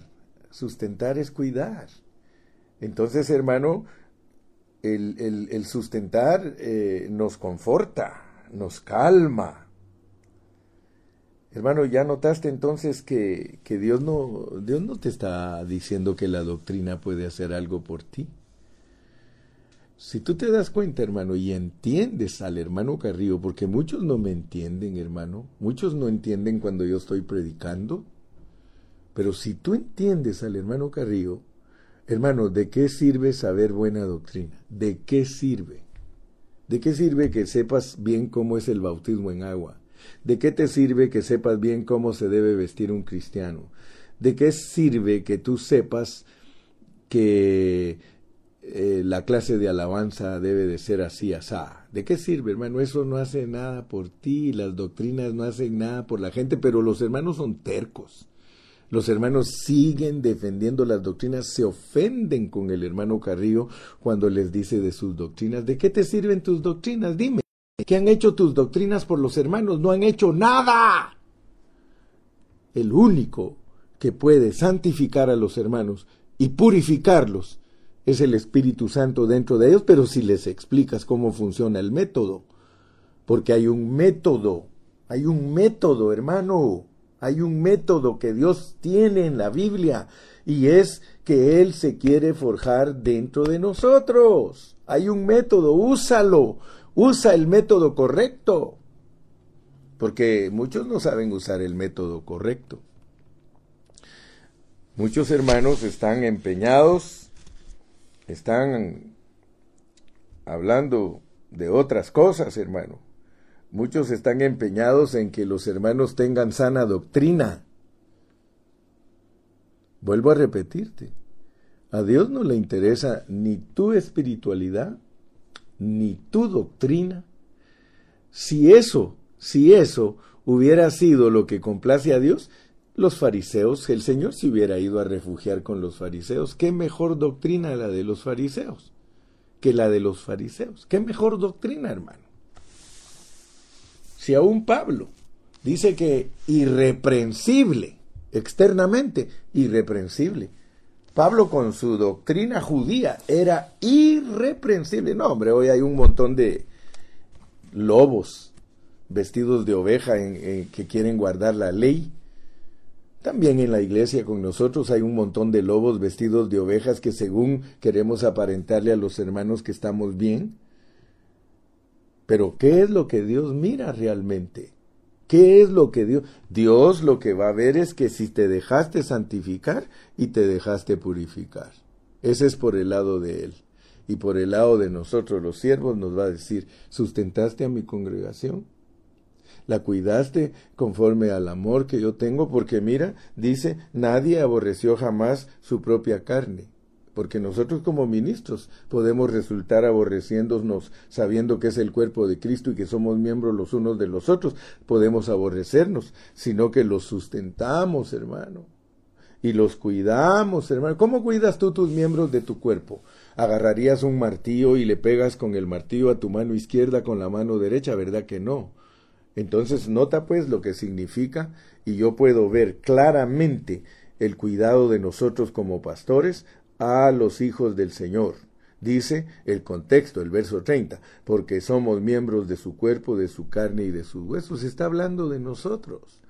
Speaker 1: sustentar es cuidar. Entonces, hermano, el, el, sustentar eh, nos conforta, nos calma, Hermano, ¿ya notaste entonces que, que, Dios, no, Dios no te está diciendo que la doctrina puede hacer algo por ti? Si tú te das cuenta, hermano, y entiendes al hermano Carrillo, porque muchos no me entienden, hermano, muchos no entienden cuando yo estoy predicando, pero si tú entiendes al hermano Carrillo, hermano, ¿de qué sirve saber buena doctrina? ¿De qué sirve? ¿De qué sirve que sepas bien cómo es el bautismo en agua? ¿De qué te sirve que sepas bien cómo se debe vestir un cristiano? ¿De qué sirve que tú sepas que eh, la clase de alabanza debe de ser así, asá? ¿De qué sirve, hermano? Eso no hace nada por ti, las doctrinas no hacen nada por la gente, pero los hermanos son tercos. Los hermanos siguen defendiendo las doctrinas, se ofenden con el hermano Carrillo cuando les dice de sus doctrinas. ¿De qué te sirven tus doctrinas? Dime. ¿Qué han hecho tus doctrinas por los hermanos? No han hecho nada. El único que puede santificar a los hermanos y purificarlos es el Espíritu Santo dentro de ellos, pero si les explicas cómo funciona el método, porque hay un método, hay un método, hermano, hay un método que Dios tiene en la Biblia y es que Él se quiere forjar dentro de nosotros. Hay un método, úsalo, Usa el método correcto. Porque muchos no saben usar el método correcto. Muchos hermanos están empeñados, están hablando de otras cosas, hermano. Muchos están empeñados en que los hermanos tengan sana doctrina. Vuelvo a repetirte, a Dios no le interesa ni tu espiritualidad, ni tu doctrina, si eso, si eso hubiera sido lo que complace a Dios, los fariseos, el Señor se hubiera ido a refugiar con los fariseos. ¿Qué mejor doctrina la de los fariseos que la de los fariseos? ¿Qué mejor doctrina, hermano? Si aún Pablo, Dice que irreprensible, externamente, irreprensible. Pablo con su doctrina judía era irreprensible. No, hombre, hoy hay un montón de lobos vestidos de oveja que quieren guardar la ley. También en la iglesia con nosotros hay un montón de lobos vestidos de ovejas que según queremos aparentarle a los hermanos que estamos bien. Pero ¿qué es lo que Dios mira realmente? ¿Qué es lo que Dios? Dios lo que va a ver es que si te dejaste santificar y te dejaste purificar. Ese es por el lado de Él. Y por el lado de nosotros los siervos nos va a decir, ¿sustentaste a mi congregación? ¿La cuidaste conforme al amor que yo tengo? Porque mira, dice, nadie aborreció jamás su propia carne porque nosotros como ministros podemos resultar aborreciéndonos sabiendo que es el cuerpo de Cristo y que somos miembros los unos de los otros, podemos aborrecernos, sino que los sustentamos, hermano, y los cuidamos, hermano. ¿Cómo cuidas tú tus miembros de tu cuerpo? ¿Agarrarías un martillo y le pegas con el martillo a tu mano izquierda con la mano derecha? ¿Verdad que no? Entonces nota pues lo que significa y yo puedo ver claramente el cuidado de nosotros como pastores a los hijos del Señor. Dice el contexto, el verso 30, porque somos miembros de su cuerpo, de su carne y de sus huesos. Está hablando de nosotros.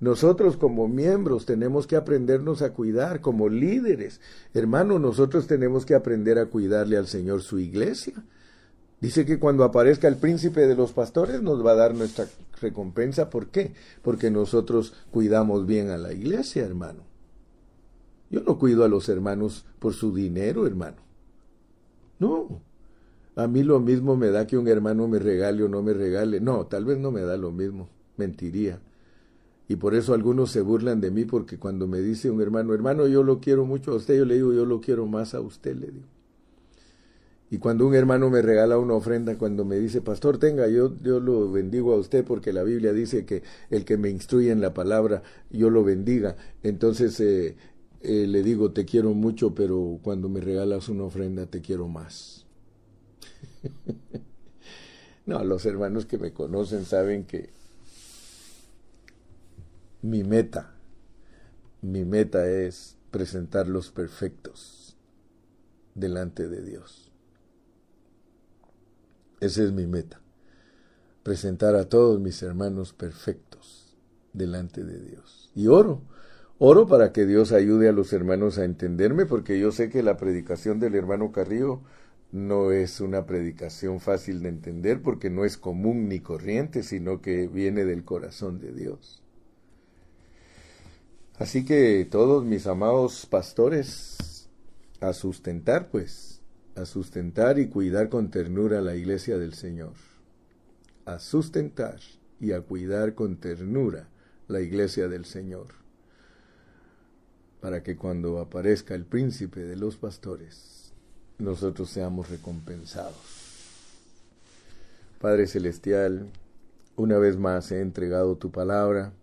Speaker 1: Nosotros como miembros tenemos que aprendernos a cuidar, como líderes. Hermano, nosotros tenemos que aprender a cuidarle al Señor su iglesia. Dice que cuando aparezca el príncipe de los pastores nos va a dar nuestra recompensa. ¿Por qué? Porque nosotros cuidamos bien a la iglesia, hermano. Yo no cuido a los hermanos por su dinero, hermano. No. A mí lo mismo me da que un hermano me regale o no me regale. No, tal vez no me da lo mismo. Mentiría. Y por eso algunos se burlan de mí porque cuando me dice un hermano, hermano, yo lo quiero mucho a usted, yo le digo, yo lo quiero más a usted, le digo. Y cuando un hermano me regala una ofrenda, cuando me dice, pastor, tenga, yo, yo lo bendigo a usted porque la Biblia dice que el que me instruye en la palabra, yo lo bendiga. Entonces eh, eh, le digo te quiero mucho, pero cuando me regalas una ofrenda te quiero más. no, los hermanos que me conocen saben que mi meta, mi meta es presentar los perfectos delante de Dios. Esa es mi meta, presentar a todos mis hermanos perfectos delante de Dios. Y oro Oro para que Dios ayude a los hermanos a entenderme, porque yo sé que la predicación del hermano Carrillo no es una predicación fácil de entender, porque no es común ni corriente, sino que viene del corazón de Dios. Así que todos mis amados pastores, a sustentar pues, a sustentar y cuidar con ternura la iglesia del Señor, a sustentar y a cuidar con ternura la iglesia del Señor para que cuando aparezca el príncipe de los pastores, nosotros seamos recompensados. Padre Celestial, una vez más he entregado tu palabra.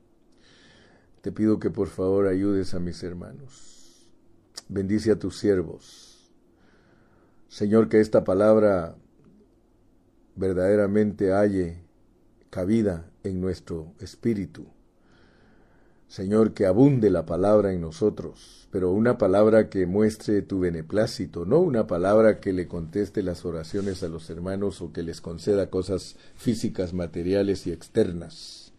Speaker 1: Te pido que por favor ayudes a mis hermanos. Bendice a tus siervos. Señor, que esta palabra verdaderamente halle cabida en nuestro espíritu Señor, que abunde la palabra en nosotros, pero una palabra que muestre tu beneplácito, no una palabra que le conteste las oraciones a los hermanos o que les conceda cosas físicas, materiales y externas,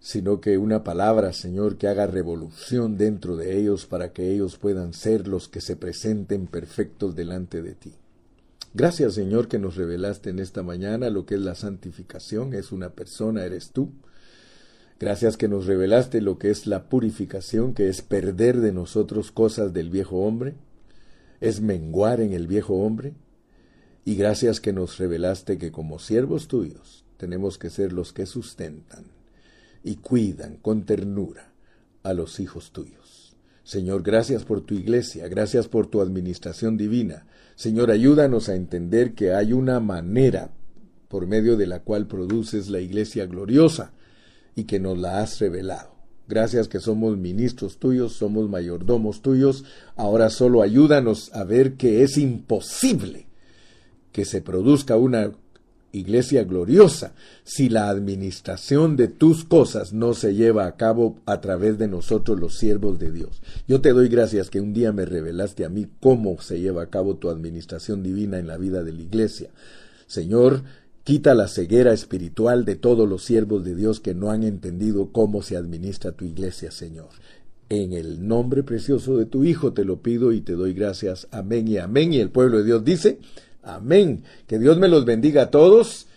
Speaker 1: sino que una palabra, Señor, que haga revolución dentro de ellos para que ellos puedan ser los que se presenten perfectos delante de ti. Gracias, Señor, que nos revelaste en esta mañana lo que es la santificación, es una persona, eres tú Gracias que nos revelaste lo que es la purificación, que es perder de nosotros cosas del viejo hombre, es menguar en el viejo hombre. Y gracias que nos revelaste que como siervos tuyos tenemos que ser los que sustentan y cuidan con ternura a los hijos tuyos. Señor, gracias por tu iglesia, gracias por tu administración divina. Señor, ayúdanos a entender que hay una manera por medio de la cual produces la iglesia gloriosa y que nos la has revelado. Gracias que somos ministros tuyos, somos mayordomos tuyos. Ahora solo ayúdanos a ver que es imposible que se produzca una iglesia gloriosa, si la administración de tus cosas no se lleva a cabo a través de nosotros los siervos de Dios. Yo te doy gracias que un día me revelaste a mí cómo se lleva a cabo tu administración divina en la vida de la iglesia. Señor, quita la ceguera espiritual de todos los siervos de Dios que no han entendido cómo se administra tu iglesia, Señor. En el nombre precioso de tu Hijo te lo pido y te doy gracias. Amén y amén. Y el pueblo de Dios dice, Amén. Que Dios me los bendiga a todos